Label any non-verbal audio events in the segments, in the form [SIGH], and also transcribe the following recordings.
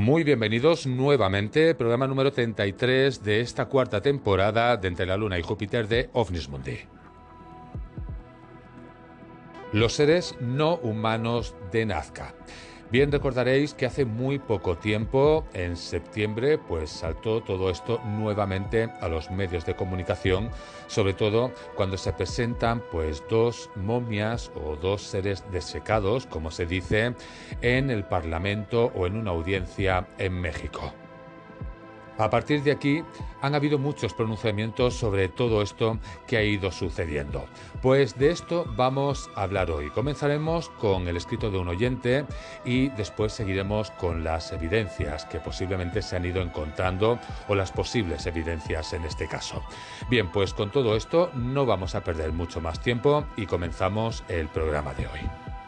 Muy bienvenidos nuevamente, programa número 33 de esta cuarta temporada de Entre la Luna y Júpiter de OVNIS Mundi. Los seres no humanos de Nazca. Bien recordaréis que hace muy poco tiempo, en septiembre, pues saltó todo esto nuevamente a los medios de comunicación, sobre todo cuando se presentan pues dos momias o dos seres desecados, como se dice, en el Parlamento o en una audiencia en México. A partir de aquí han habido muchos pronunciamientos sobre todo esto que ha ido sucediendo. Pues de esto vamos a hablar hoy. Comenzaremos con el escrito de un oyente y después seguiremos con las evidencias que posiblemente se han ido encontrando o las posibles evidencias en este caso. Bien, pues con todo esto no vamos a perder mucho más tiempo y comenzamos el programa de hoy.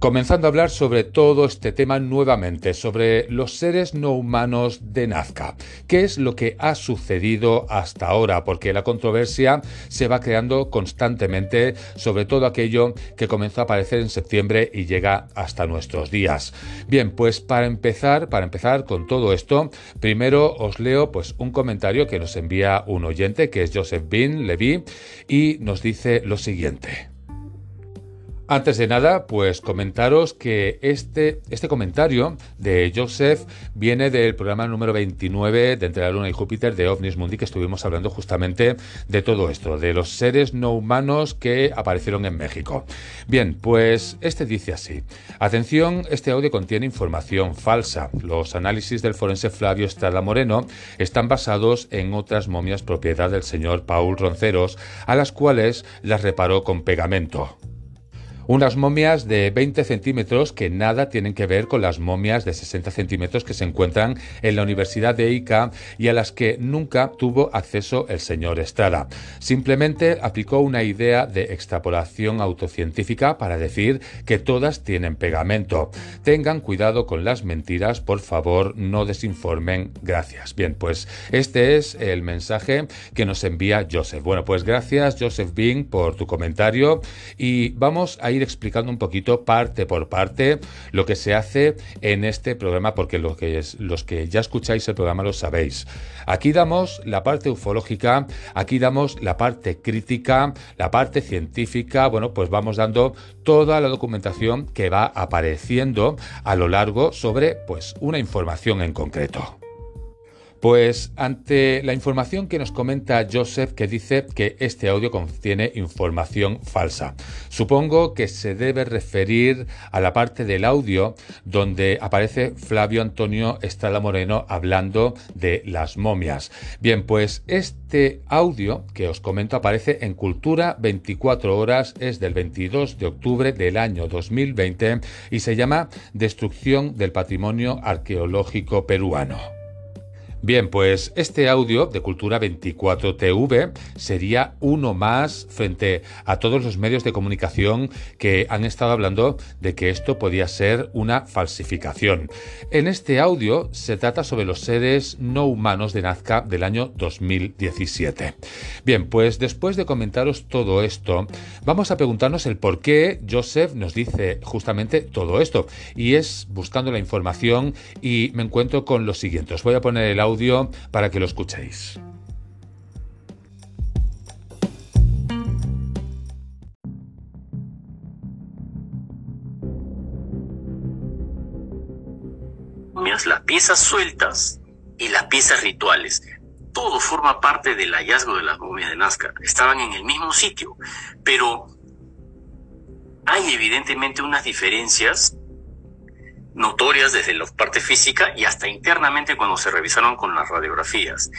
Comenzando a hablar sobre todo este tema nuevamente, sobre los seres no humanos de Nazca. ¿Qué es lo que ha sucedido hasta ahora? Porque la controversia se va creando constantemente sobre todo aquello que comenzó a aparecer en septiembre y llega hasta nuestros días. Bien, pues para empezar, para empezar con todo esto, primero os leo pues un comentario que nos envía un oyente que es Joseph Bin Levy y nos dice lo siguiente. Antes de nada, pues comentaros que este, este comentario de Joseph viene del programa número 29 de Entre la Luna y Júpiter de OVNIS Mundi, que estuvimos hablando justamente de todo esto, de los seres no humanos que aparecieron en México. Bien, pues este dice así. Atención, este audio contiene información falsa. Los análisis del forense Flavio Estrada Moreno están basados en otras momias propiedad del señor Paul Ronceros, a las cuales las reparó con pegamento. Unas momias de 20 centímetros que nada tienen que ver con las momias de 60 centímetros que se encuentran en la Universidad de Ica y a las que nunca tuvo acceso el señor Estrada. Simplemente aplicó una idea de extrapolación autocientífica para decir que todas tienen pegamento. Tengan cuidado con las mentiras, por favor, no desinformen. Gracias. Bien, pues este es el mensaje que nos envía Joseph. Bueno, pues gracias Joseph Bing por tu comentario y vamos a ir explicando un poquito parte por parte lo que se hace en este programa, porque lo que los que ya escucháis el programa lo sabéis. Aquí damos la parte ufológica, aquí damos la parte crítica, la parte científica, bueno, pues vamos dando toda la documentación que va apareciendo a lo largo sobre pues una información en concreto. Pues ante la información que nos comenta Joseph que dice que este audio contiene información falsa, supongo que se debe referir a la parte del audio donde aparece Flavio Antonio Estrada Moreno hablando de las momias. Bien, pues este audio que os comento aparece en Cultura 24 horas, es del 22 de octubre del año 2020 y se llama Destrucción del Patrimonio Arqueológico Peruano. Bien, pues este audio de Cultura 24 TV sería uno más frente a todos los medios de comunicación que han estado hablando de que esto podía ser una falsificación. En este audio se trata sobre los seres no humanos de Nazca del año 2017. Bien, pues después de comentaros todo esto, vamos a preguntarnos el por qué Joseph nos dice justamente todo esto. Y es buscando la información y me encuentro con lo siguiente. Os voy a poner el audio audio para que lo escuchéis. las piezas sueltas y las piezas rituales. Todo forma parte del hallazgo de las momias de Nazca. Estaban en el mismo sitio, pero hay evidentemente unas diferencias notorias desde la parte física y hasta internamente cuando se revisaron con las radiografías.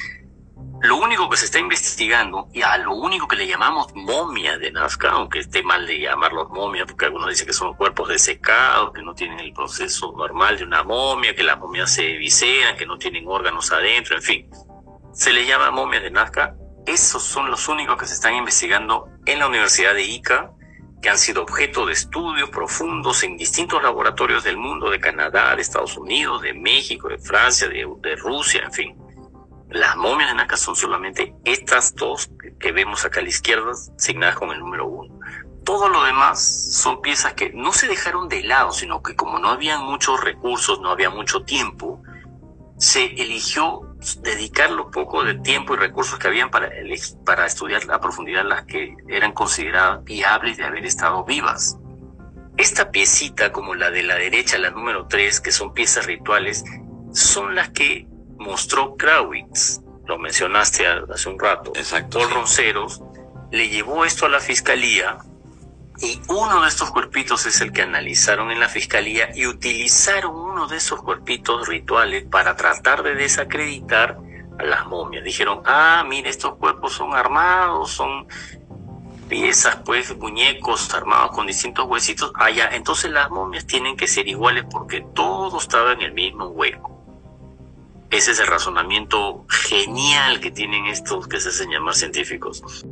Lo único que se está investigando, y a lo único que le llamamos momia de Nazca, aunque esté mal de llamarlos momia, porque algunos dicen que son cuerpos desecados, que no tienen el proceso normal de una momia, que las momias se visean, que no tienen órganos adentro, en fin. Se le llama momia de Nazca. Esos son los únicos que se están investigando en la Universidad de Ica, que han sido objeto de estudios profundos en distintos laboratorios del mundo, de Canadá, de Estados Unidos, de México, de Francia, de, Rusia, en fin. Las momias de Nazca son solamente estas dos que vemos acá a la izquierda, asignadas con el número uno. Todo lo demás son piezas que no se dejaron de lado, sino que como no había muchos recursos, no había mucho tiempo, se eligió dedicar lo poco de tiempo y recursos que habían para, para estudiar a profundidad las que eran consideradas viables de haber estado vivas. Esta piecita, como la de la derecha, la número 3, que son piezas rituales, son las que mostró Krawitz, lo mencionaste hace un rato, Exacto, Paul sí. Ronceros, le llevó esto a la fiscalía y uno de estos cuerpitos es el que analizaron en la fiscalía y utilizaron uno de esos cuerpitos rituales para tratar de desacreditar a las momias. Dijeron, ah, mire, estos cuerpos son armados, son piezas, pues, muñecos armados con distintos huesitos. Ah, ya, entonces las momias tienen que ser iguales porque todo estaba en el mismo hueco. Ese es el razonamiento genial que tienen estos que se hacen llamar científicos.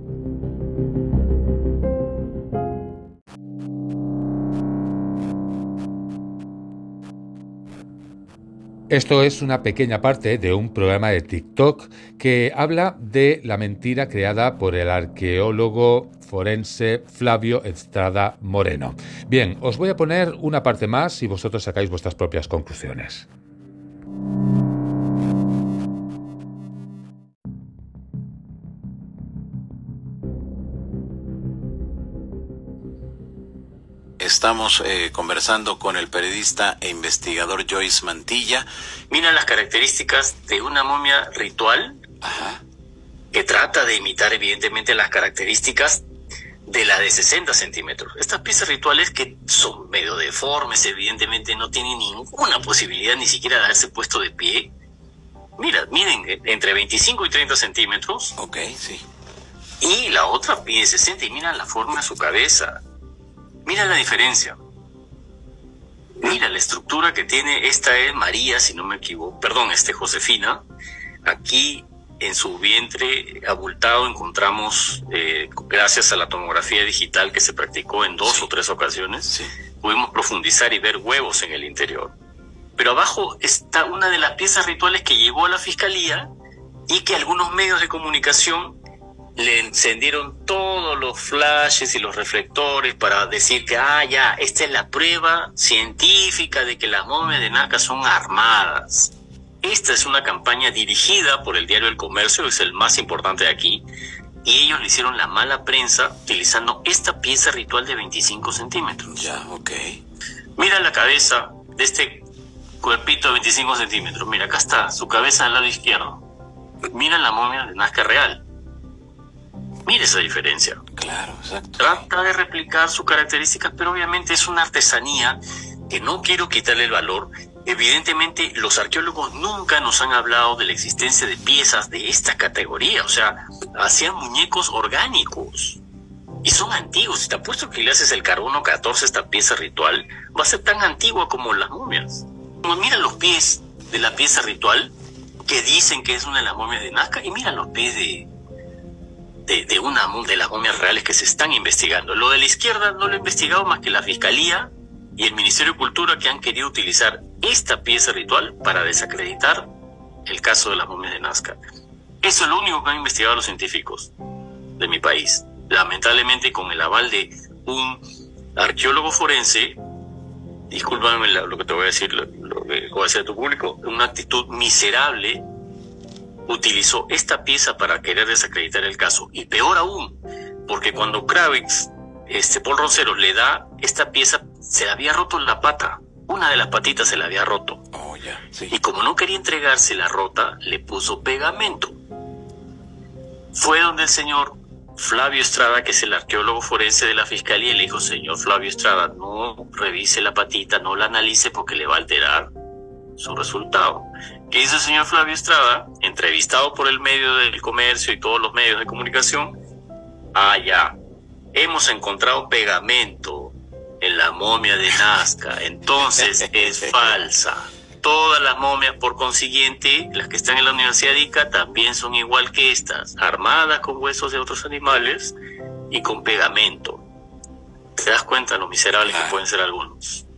Esto es una pequeña parte de un programa de TikTok que habla de la mentira creada por el arqueólogo forense Flavio Estrada Moreno. Bien, os voy a poner una parte más y vosotros sacáis vuestras propias conclusiones. Estamos eh, conversando con el periodista e investigador Joyce Mantilla. Mira las características de una momia ritual Ajá. que trata de imitar evidentemente las características de la de 60 centímetros. Estas piezas rituales que son medio deformes, evidentemente no tienen ninguna posibilidad ni siquiera de haberse puesto de pie. Mira, miren, eh, entre 25 y 30 centímetros Ok, sí. y la otra pide 60 y mira la forma de su cabeza. Mira la diferencia. Mira la estructura que tiene. Esta es María, si no me equivoco. Perdón, este Josefina. Aquí en su vientre abultado encontramos, eh, gracias a la tomografía digital que se practicó en dos Sí. o tres ocasiones, Sí. pudimos profundizar y ver huevos en el interior. Pero abajo está una de las piezas rituales que llegó a la fiscalía y que algunos medios de comunicación le encendieron todos los flashes y los reflectores para decir que, ah, ya, esta es la prueba científica de que las momias de Nazca son armadas. Esta es una campaña dirigida por el diario El Comercio, es el más importante de aquí, y ellos le hicieron la mala prensa utilizando esta pieza ritual de 25 centímetros. Ya, ok. Mira la cabeza de este cuerpito de 25 centímetros. Mira, acá está su cabeza al lado izquierdo. Mira la momia de Nazca real. Mira esa diferencia. Claro, exacto. Trata de replicar sus características, pero obviamente es una artesanía que no quiero quitarle el valor. Evidentemente, los arqueólogos nunca nos han hablado de la existencia de piezas de esta categoría. O sea, hacían muñecos orgánicos. Y son antiguos. Si te apuesto que le haces el carbono 14 a esta pieza ritual, va a ser tan antigua como las momias. Como mira los pies de la pieza ritual, que dicen que es una de las momias de Nazca, y mira los pies de, de, una de las momias reales que se están investigando. Lo de la izquierda no lo he investigado más que la Fiscalía y el Ministerio de Cultura que han querido utilizar esta pieza ritual para desacreditar el caso de las momias de Nazca. Eso es lo único que han investigado los científicos de mi país. Lamentablemente con el aval de un arqueólogo forense, discúlpame lo que te voy a decir, lo, lo que voy a decir a tu público, una actitud miserable utilizó esta pieza para querer desacreditar el caso. Y peor aún, porque cuando Kravitz, este Paul Roncero, le da esta pieza, se le había roto la pata. Una de las patitas se le había roto. Oh, sí. Y como no quería entregarse la rota, le puso pegamento. Fue donde el señor Flavio Estrada, que es el arqueólogo forense de la fiscalía, le dijo, señor Flavio Estrada, no revise la patita, no la analice porque le va a alterar su resultado. ¿Qué hizo el señor Flavio Estrada? Entrevistado por el medio del comercio y todos los medios de comunicación. Ah, ya. Hemos encontrado pegamento en la momia de Nazca. Entonces [LAUGHS] es falsa. Todas las momias, por consiguiente, las que están en la Universidad de Ica, también son igual que estas, armadas con huesos de otros animales y con pegamento. ¿Te das cuenta lo miserables que pueden ser algunos?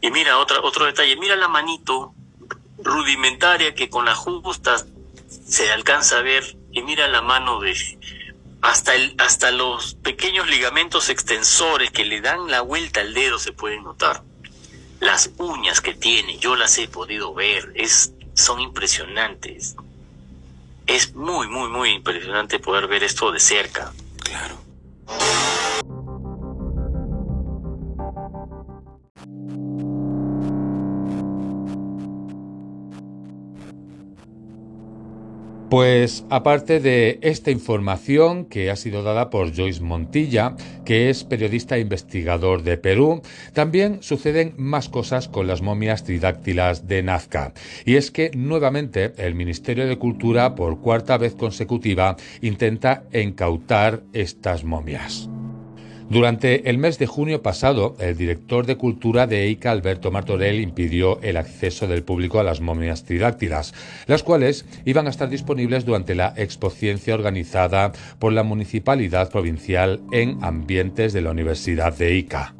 Y mira, otra, otro detalle, mira la manito rudimentaria que con la justa se alcanza a ver y mira la mano de hasta el hasta los pequeños ligamentos extensores que le dan la vuelta al dedo se pueden notar. Las uñas que tiene, yo las he podido ver, es son impresionantes. Es muy muy muy impresionante poder ver esto de cerca. Claro. Pues aparte de esta información que ha sido dada por Joyce Montilla, que es periodista e investigador de Perú, también suceden más cosas con las momias tridáctilas de Nazca. Y es que nuevamente el Ministerio de Cultura, por cuarta vez consecutiva, intenta incautar estas momias. Durante el mes de junio pasado, el director de Cultura de EICA, Alberto Martorell, impidió el acceso del público a las momias tridáctilas, las cuales iban a estar disponibles durante la expociencia organizada por la Municipalidad Provincial en ambientes de la Universidad de Ica.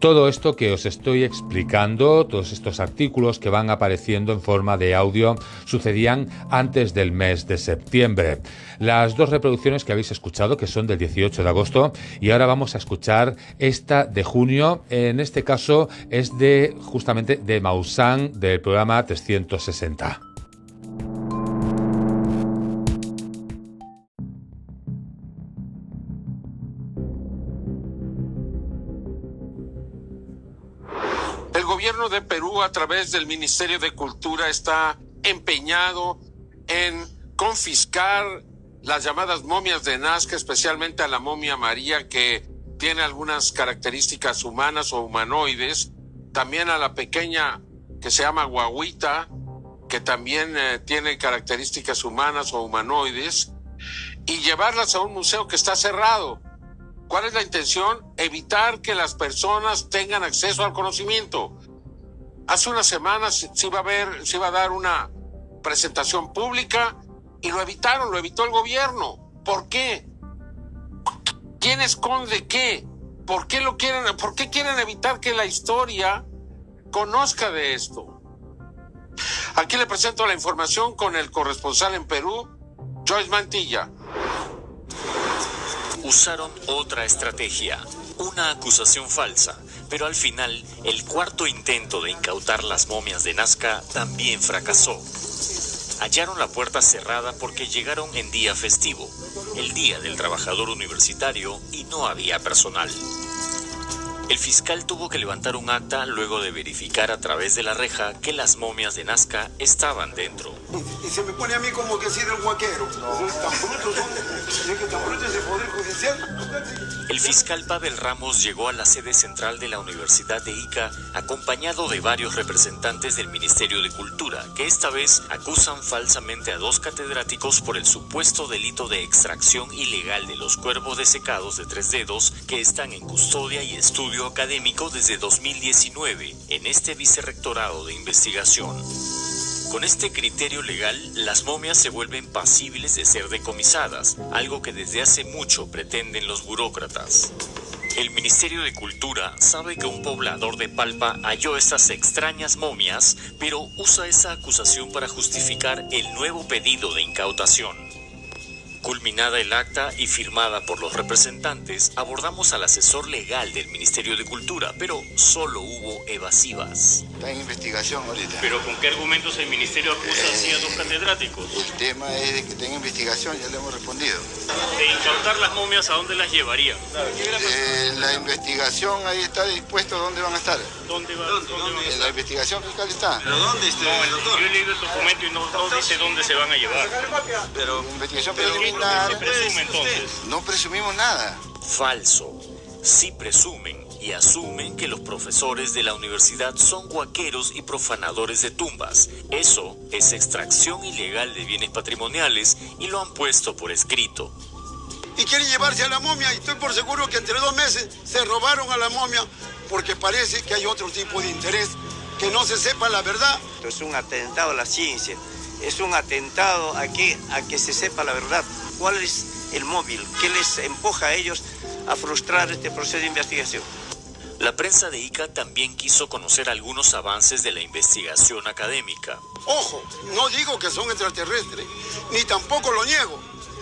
Todo esto que os estoy explicando, todos estos artículos que van apareciendo en forma de audio, sucedían antes del mes de septiembre. Las dos reproducciones que habéis escuchado, que son del 18 de agosto, y ahora vamos a escuchar esta de junio. En este caso es de justamente de Maussan del programa 360. De Perú a través del Ministerio de Cultura está empeñado en confiscar las llamadas momias de Nazca, especialmente a la momia María, que tiene algunas características humanas o humanoides, también a la pequeña que se llama Guaguita, que también eh, tiene características humanas o humanoides, y llevarlas a un museo que está cerrado. ¿Cuál es la intención? Evitar que las personas tengan acceso al conocimiento. Hace unas semanas se iba a ver, se iba a dar una presentación pública y lo evitaron, lo evitó el gobierno. ¿Por qué? ¿Quién esconde qué? ¿Por qué lo quieren, por qué quieren evitar que la historia conozca de esto? Aquí le presento la información con el corresponsal en Perú, Joyce Mantilla. Usaron otra estrategia, una acusación falsa pero al final el cuarto intento de incautar las momias de Nazca también fracasó. Hallaron la puerta cerrada porque llegaron en día festivo, el día del trabajador universitario, y no había personal. El fiscal tuvo que levantar un acta luego de verificar a través de la reja que las momias de Nazca estaban dentro. Y, se me pone a mí como que si del guaquero. El fiscal Pavel Ramos llegó a la sede central de la Universidad de Ica acompañado de varios representantes del Ministerio de Cultura, que esta vez acusan falsamente a dos catedráticos por el supuesto delito de extracción ilegal de los cuervos desecados de tres dedos que están en custodia y estudio académico desde 2019 en este vicerrectorado de investigación. Con este criterio legal, las momias se vuelven pasibles de ser decomisadas, algo que desde hace mucho pretenden los burócratas. El Ministerio de Cultura sabe que un poblador de Palpa halló estas extrañas momias, pero usa esa acusación para justificar el nuevo pedido de incautación. Culminada el acta y firmada por los representantes, abordamos al asesor legal del Ministerio de Cultura, pero solo hubo evasivas. Está en investigación ahorita. ¿Pero con qué argumentos el Ministerio acusa así a dos catedráticos? El tema es de que tenga investigación, ya le hemos respondido. De incautar las momias, ¿a dónde las llevaría? Eh, la investigación ahí está dispuesto, ¿dónde van a estar? ¿Dónde va? ¿Dónde, eh, La investigación fiscal está. ¿Pero dónde está, no, doctor? Yo he leído el documento y no, dice dónde se van a llevar. Pero investigación no presumimos nada. Falso. Sí presumen y asumen que los profesores de la universidad son guaqueros y profanadores de tumbas. Eso es extracción ilegal de bienes patrimoniales y lo han puesto por escrito. Y quieren llevarse a la momia y estoy por seguro que entre dos meses se robaron a la momia porque parece que hay otro tipo de interés, que no se sepa la verdad. Esto es un atentado a la ciencia, es un atentado aquí a que se sepa la verdad. ¿Cuál es el móvil? ¿Qué les empuja a ellos a frustrar este proceso de investigación? La prensa de ICA también quiso conocer algunos avances de la investigación académica. Ojo, no digo que son extraterrestres, ni tampoco lo niego.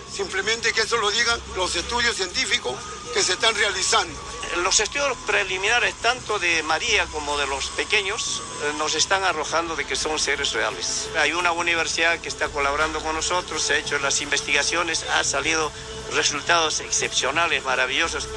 Simplemente que eso lo digan los estudios científicos que se están realizando. Los estudios preliminares tanto de María como de los pequeños eh, nos están arrojando de que son seres reales. Hay una universidad que está colaborando con nosotros, se ha hecho las investigaciones, ha salido resultados excepcionales, maravillosos.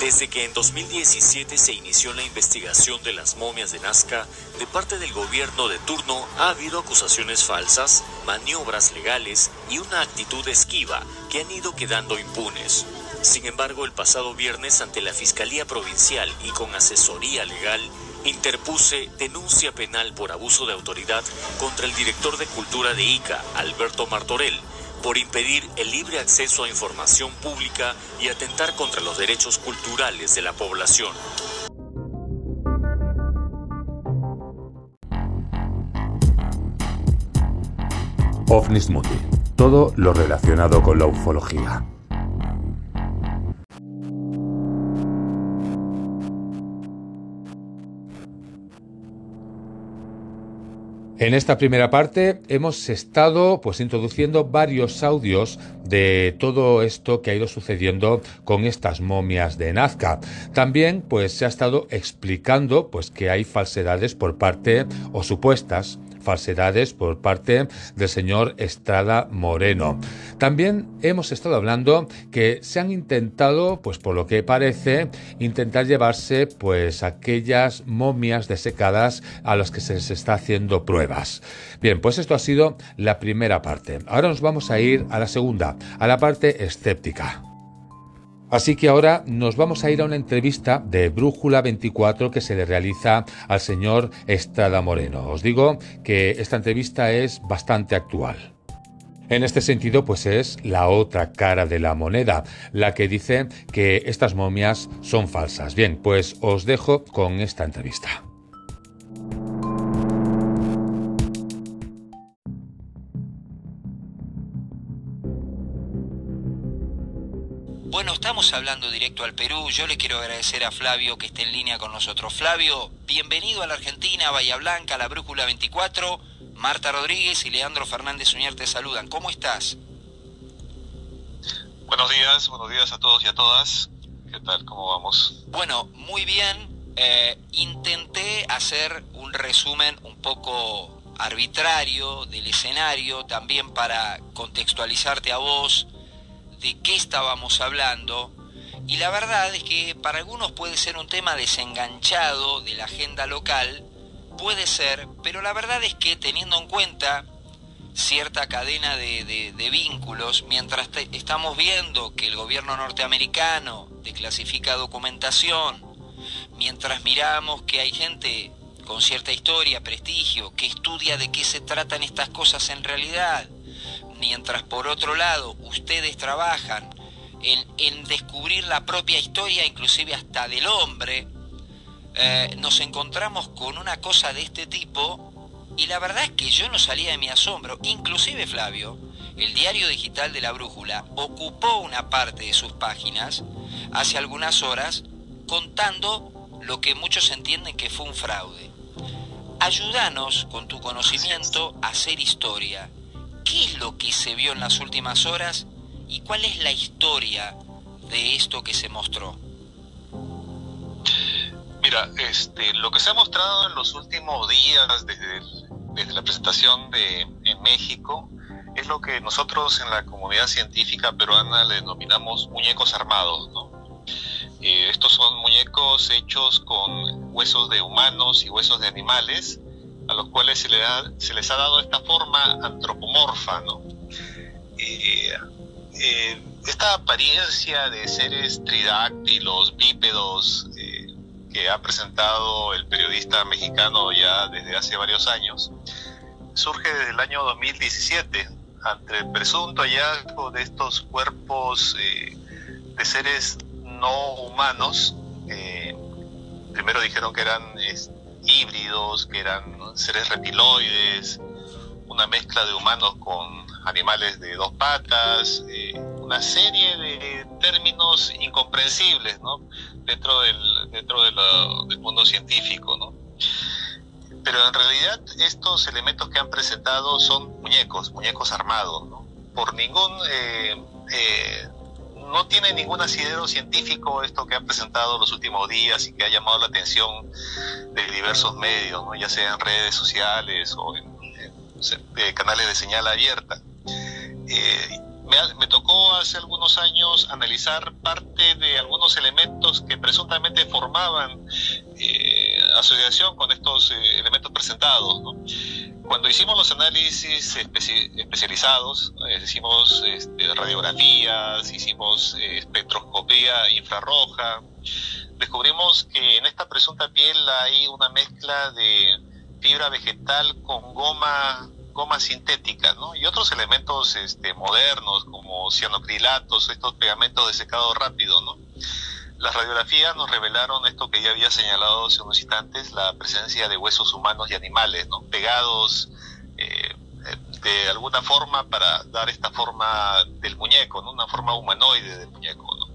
Desde que en 2017 se inició la investigación de las momias de Nazca, de parte del gobierno de turno ha habido acusaciones falsas, maniobras legales y una actitud esquiva que han ido quedando impunes. Sin embargo, el pasado viernes ante la Fiscalía Provincial y con asesoría legal, interpuse denuncia penal por abuso de autoridad contra el director de Cultura de ICA, Alberto Martorell, por impedir el libre acceso a información pública y atentar contra los derechos culturales de la población. OVNIS Todo lo relacionado con la ufología. En esta primera parte hemos estado pues introduciendo varios audios de todo esto que ha ido sucediendo con estas momias de Nazca. También pues se ha estado explicando pues que hay falsedades por parte o supuestas falsedades por parte del señor Estrada Moreno. También hemos estado hablando que se han intentado, pues por lo que parece, intentar llevarse pues aquellas momias desecadas a las que se les está haciendo pruebas. Bien, pues esto ha sido la primera parte. Ahora nos vamos a ir a la segunda, a la parte escéptica. Así que ahora nos vamos a ir a una entrevista de Brújula 24 que se le realiza al señor Estrada Moreno. Os digo que esta entrevista es bastante actual. En este sentido, pues es la otra cara de la moneda, la que dice que estas momias son falsas. Bien, pues os dejo con esta entrevista. Estamos hablando directo al Perú. Yo le quiero agradecer a Flavio que esté en línea con nosotros. Flavio, bienvenido a la Argentina, Bahía Blanca, la Brújula 24. Marta Rodríguez y Leandro Fernández Uñar te saludan. ¿Cómo estás? Buenos días, buenos días a todos y a todas. ¿Qué tal? ¿Cómo vamos? Bueno, muy bien. Eh, intenté hacer un resumen un poco arbitrario del escenario, también para contextualizarte a vos de qué estábamos hablando y la verdad es que para algunos puede ser un tema desenganchado de la agenda local, puede ser, pero la verdad es que teniendo en cuenta cierta cadena de, vínculos, mientras estamos viendo que el gobierno norteamericano desclasifica documentación, mientras miramos que hay gente con cierta historia, prestigio, que estudia de qué se tratan estas cosas en realidad, mientras por otro lado ustedes trabajan en, descubrir la propia historia, inclusive hasta del hombre, eh, nos encontramos con una cosa de este tipo y la verdad es que yo no salía de mi asombro, inclusive Flavio, el diario digital de la brújula, ocupó una parte de sus páginas hace algunas horas contando lo que muchos entienden que fue un fraude. Ayúdanos con tu conocimiento a hacer historia ¿Qué es lo que se vio en las últimas horas y cuál es la historia de esto que se mostró? Mira, este, lo que se ha mostrado en los últimos días desde, desde la presentación de, en México es lo que nosotros en la comunidad científica peruana le denominamos muñecos armados. ¿no? Eh, estos son muñecos hechos con huesos de humanos y huesos de animales a los cuales se, le se les ha dado esta forma antropomorfa, ¿no? Eh, eh, esta apariencia de seres tridáctilos, bípedos, eh, que ha presentado el periodista mexicano ya desde hace varios años, surge desde el año 2017, ante el presunto hallazgo de estos cuerpos de seres no humanos. primero dijeron que eran híbridos, que eran seres reptiloides, una mezcla de humanos con animales de dos patas, eh, una serie de términos incomprensibles ¿no? dentro, del, dentro del mundo científico. ¿no? Pero en realidad estos elementos que han presentado son muñecos, muñecos armados. ¿no? Por ningún... Eh, eh, no tiene ningún asidero científico esto que han presentado los últimos días y que ha llamado la atención de diversos medios, ¿no? ya sea en redes sociales o en, canales de señal abierta. Eh, me, tocó hace algunos años analizar parte de algunos elementos que presuntamente formaban eh, asociación con estos eh, elementos presentados. Cuando hicimos los análisis especializados, hicimos este, radiografías, hicimos espectroscopía infrarroja, descubrimos que en esta presunta piel hay una mezcla de fibra vegetal con goma goma sintética, ¿no? Y otros elementos este, modernos como cianocrilatos, estos pegamentos de secado rápido, ¿no? Las radiografías nos revelaron esto que ya había señalado hace unos instantes, la presencia de huesos humanos y animales, ¿no? Pegados eh, de alguna forma para dar esta forma del muñeco, ¿no? Una forma humanoide del muñeco, ¿no?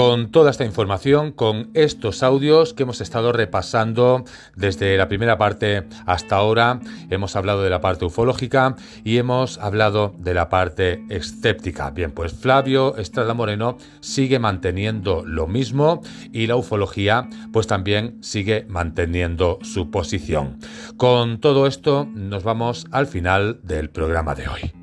Con toda esta información, con estos audios que hemos estado repasando desde la primera parte hasta ahora, hemos hablado de la parte ufológica y hemos hablado de la parte escéptica. Bien, pues Flavio Estrada Moreno sigue manteniendo lo mismo y la ufología pues también sigue manteniendo su posición. Con todo esto nos vamos al final del programa de hoy.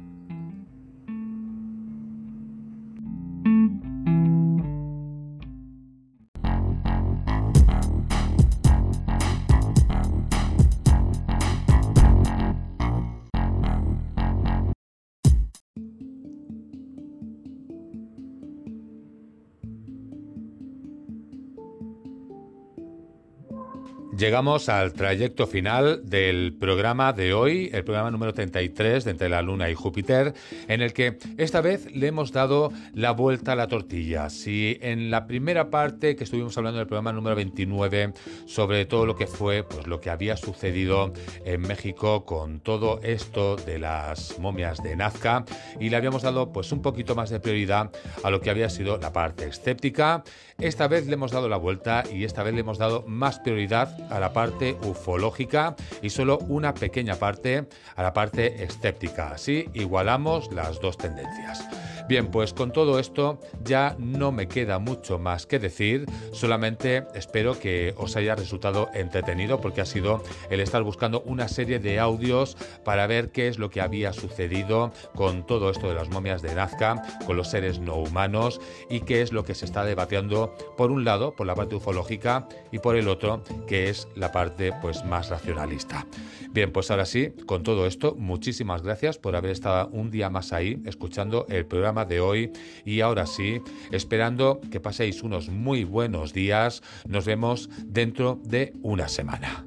Llegamos al trayecto final del programa de hoy, el programa número 33 de Entre la Luna y Júpiter, en el que esta vez le hemos dado la vuelta a la tortilla. Si en la primera parte que estuvimos hablando del programa número 29 sobre todo lo que fue, pues lo que había sucedido en México con todo esto de las momias de Nazca y le habíamos dado pues un poquito más de prioridad a lo que había sido la parte escéptica, esta vez le hemos dado la vuelta y esta vez le hemos dado más prioridad a la parte ufológica y solo una pequeña parte a la parte escéptica. Así igualamos las dos tendencias. Bien, pues con todo esto ya no me queda mucho más que decir, solamente espero que os haya resultado entretenido porque ha sido el estar buscando una serie de audios para ver qué es lo que había sucedido con todo esto de las momias de Nazca, con los seres no humanos y qué es lo que se está debatiendo por un lado por la parte ufológica y por el otro que es la parte pues más racionalista. Bien, pues ahora sí, con todo esto, muchísimas gracias por haber estado un día más ahí escuchando el de hoy y ahora sí, esperando que paséis unos muy buenos días, nos vemos dentro de una semana.